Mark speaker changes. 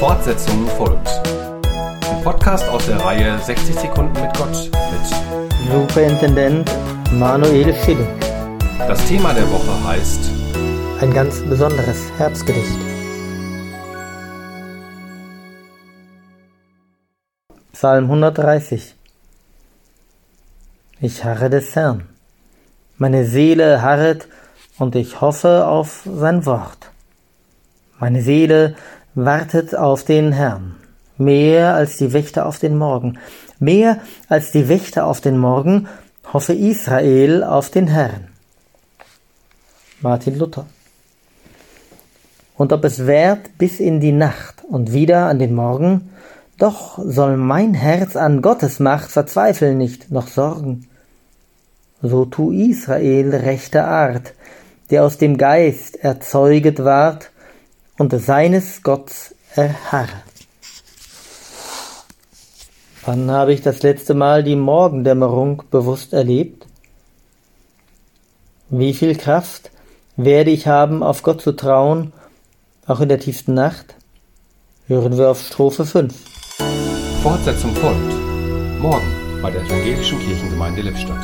Speaker 1: Fortsetzung folgt. Ein Podcast aus der Reihe 60 Sekunden mit Gott mit
Speaker 2: Superintendent Manuel Schilling.
Speaker 1: Das Thema der Woche heißt
Speaker 2: Ein ganz besonderes Herbstgedicht. Psalm 130 Ich harre des Herrn. Meine Seele harret und ich hoffe auf sein Wort. Meine Seele wartet auf den Herrn, mehr als die Wächter auf den Morgen, mehr als die Wächter auf den Morgen hoffe Israel auf den Herrn. Martin Luther. Und ob es währt bis in die Nacht und wieder an den Morgen, doch soll mein Herz an Gottes Macht verzweifeln nicht noch sorgen. So tu Israel rechter Art, der aus dem Geist erzeuget ward und seines Gotts erharre. Wann habe ich das letzte Mal die Morgendämmerung bewusst erlebt? Wie viel Kraft werde ich haben, auf Gott zu trauen, auch in der tiefsten Nacht? Hören wir auf Strophe 5.
Speaker 1: Fortsetzung folgt. Morgen bei der Evangelischen Kirchengemeinde Lippstadt.